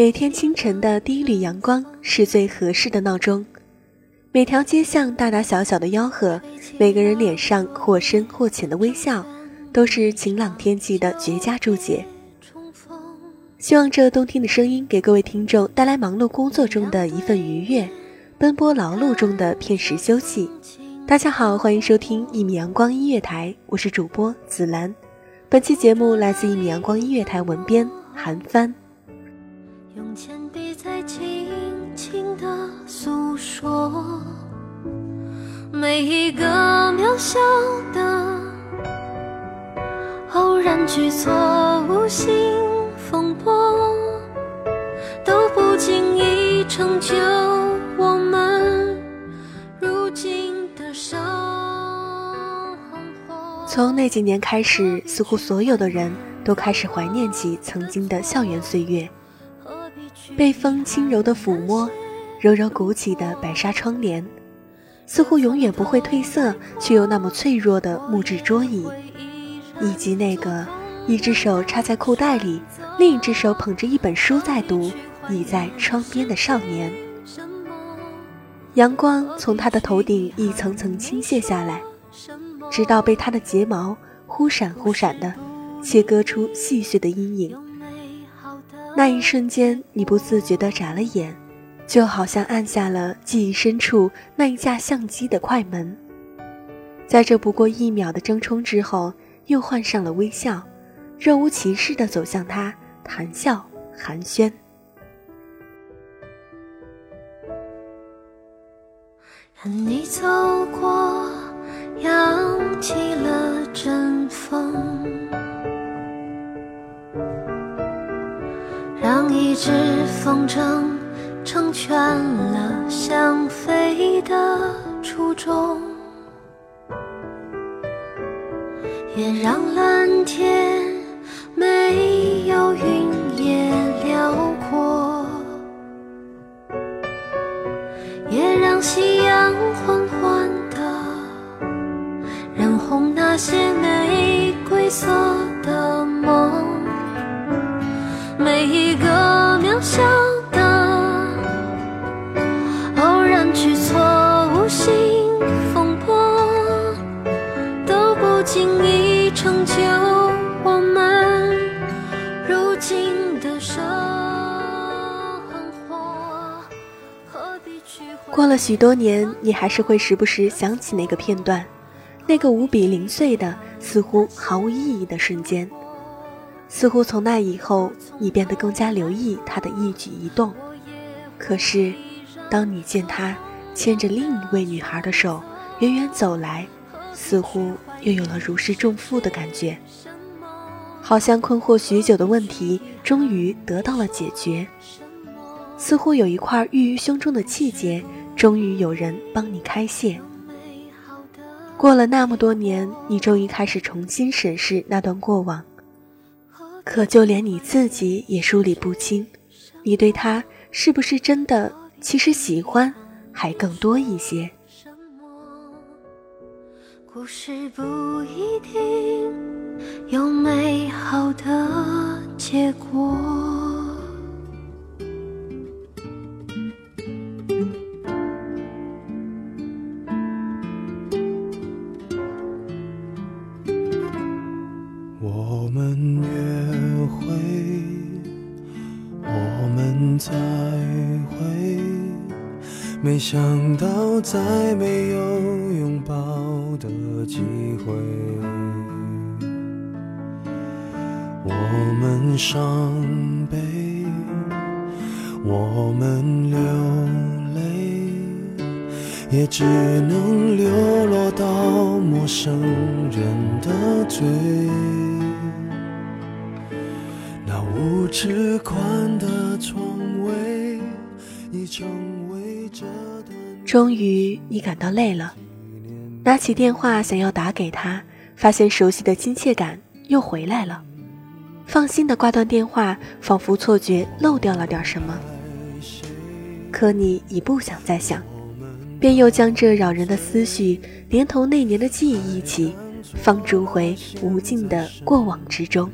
每天清晨的第一缕阳光是最合适的闹钟。每条街巷大大小小的吆喝，每个人脸上或深或浅的微笑，都是晴朗天气的绝佳注解。希望这动听的声音给各位听众带来忙碌工作中的一份愉悦，奔波劳碌中的片时休息。大家好，欢迎收听一米阳光音乐台，我是主播紫兰。本期节目来自一米阳光音乐台文编韩帆。用铅笔在轻轻地诉说每一个渺小的偶然举措，无心风波，都不经意成就我们如今的生活。从那几年开始，似乎所有的人都开始怀念起曾经的校园岁月，被风轻柔的抚摸，柔柔鼓起的白纱窗帘，似乎永远不会褪色却又那么脆弱的木质桌椅，以及那个一只手插在裤袋里，另一只手捧着一本书在读，倚在窗边的少年。阳光从他的头顶一层层倾泻下来，直到被他的睫毛忽闪忽闪的切割出细碎的阴影。那一瞬间，你不自觉地眨了眼，就好像按下了记忆深处那一架相机的快门。在这不过一秒的争冲之后，又换上了微笑，若无其事地走向他，谈笑寒暄。看你走过，扬起了阵风，风筝成全了想飞的初衷，也让蓝天不经意成就我们如今的生活。何必去过了许多年，你还是会时不时想起那个片段，那个无比零碎的、似乎毫无意义的瞬间。似乎从那以后，你变得更加留意他的一举一动。可是，当你见他牵着另一位女孩的手远远走来，似乎又有了如释重负的感觉。好像困惑许久的问题终于得到了解决。似乎有一块郁于胸中的气结，终于有人帮你开泄。过了那么多年，你终于开始重新审视那段过往，可就连你自己也梳理不清，你对他是不是真的？其实喜欢还更多一些。故事不一定有美好的结果。我们约会，我们再会，没想到再没有拥抱的机会。我们伤悲，我们流泪，也只能流落到陌生人的嘴。那五尺宽的窗位，已成为这段终于，你感到累了，拿起电话想要打给他，发现熟悉的亲切感又回来了。放心的挂断电话，仿佛错觉漏掉了点什么。可你已不想再想，便又将这扰人的思绪，连同那年的记忆一起，放逐回无尽的过往之中。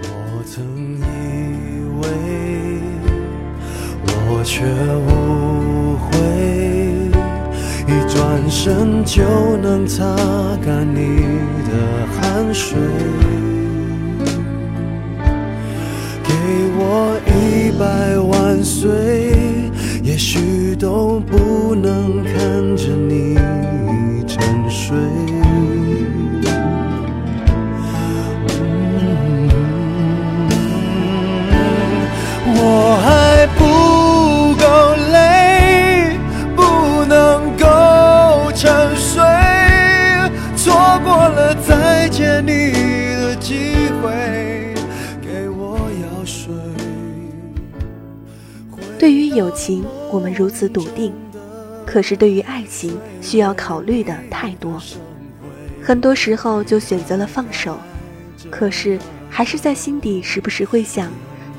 我曾以为，我却无身就能擦干你的汗水。给我一百万岁，也许都不能看着你情，我们如此笃定，可是对于爱情，需要考虑的太多，很多时候就选择了放手。可是，还是在心底时不时会想，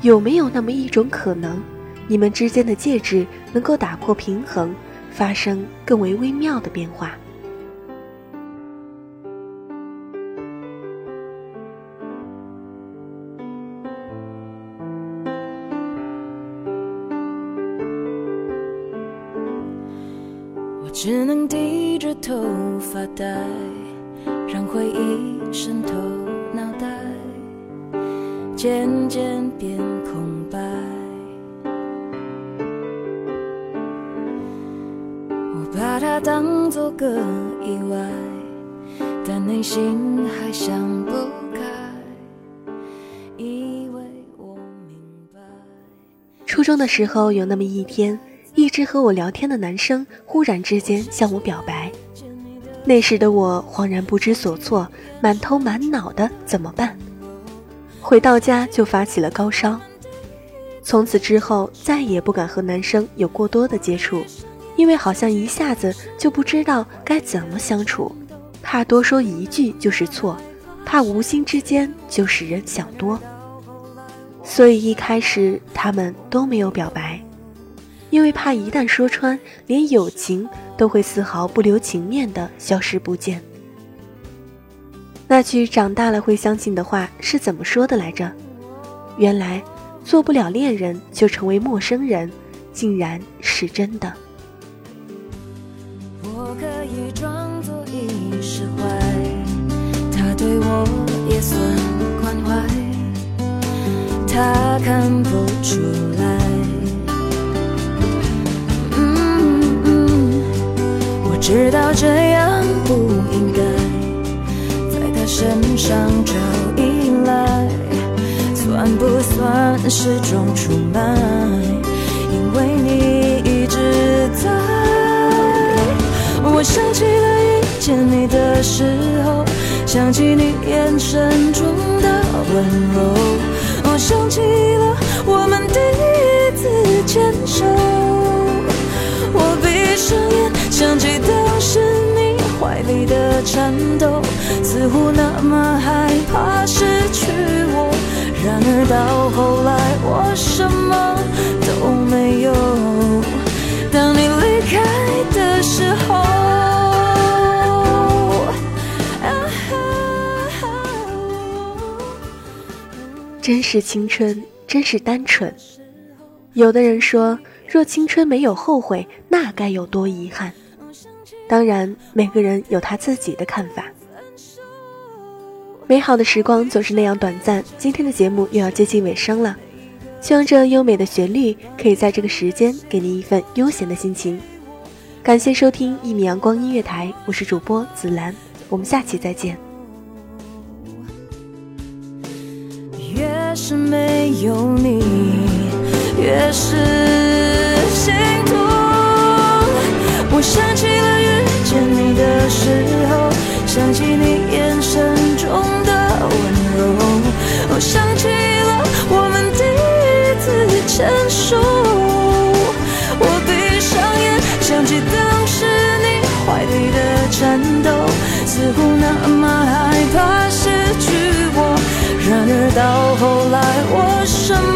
有没有那么一种可能，你们之间的戒指能够打破平衡，发生更为微妙的变化。只能低着头发呆，让回忆渗透脑袋，渐渐变空白。我把它当作个意外，但内心还想不开，以为我明白。初中的时候，有那么一天，一直和我聊天的男生忽然之间向我表白。那时的我恍然不知所措，满头满脑的怎么办？回到家就发起了高烧。从此之后，再也不敢和男生有过多的接触，因为好像一下子就不知道该怎么相处，怕多说一句就是错，怕无心之间就使人想多。所以一开始他们都没有表白，因为怕一旦说穿，连友情都会丝毫不留情面的消失不见。那句长大了会相信的话是怎么说的来着？原来做不了恋人就成为陌生人，竟然是真的。我可以装作已释怀，他对我也算关怀，他看不出来。知道这样不应该在他身上找依赖，算不算是种出卖？因为你一直在。我想起了遇见你的时候，想起你眼神中的温柔，的颤抖，似乎那么害怕失去我。然而到后来，我什么都没有。当你离开的时候。真是青春，真是单纯。有的人说，若青春没有后悔，那该有多遗憾。当然，每个人有他自己的看法。美好的时光总是那样短暂，今天的节目又要接近尾声了。希望这优美的旋律可以在这个时间给您一份悠闲的心情。感谢收听一米阳光音乐台，我是主播紫兰，我们下期再见。是没有你，越是心痛。我想的时候，想起你眼神中的温柔。我想起了我们第一次牵手。我闭上眼，想起当时你怀里的颤抖，似乎那么害怕失去我。然而到后来，我什么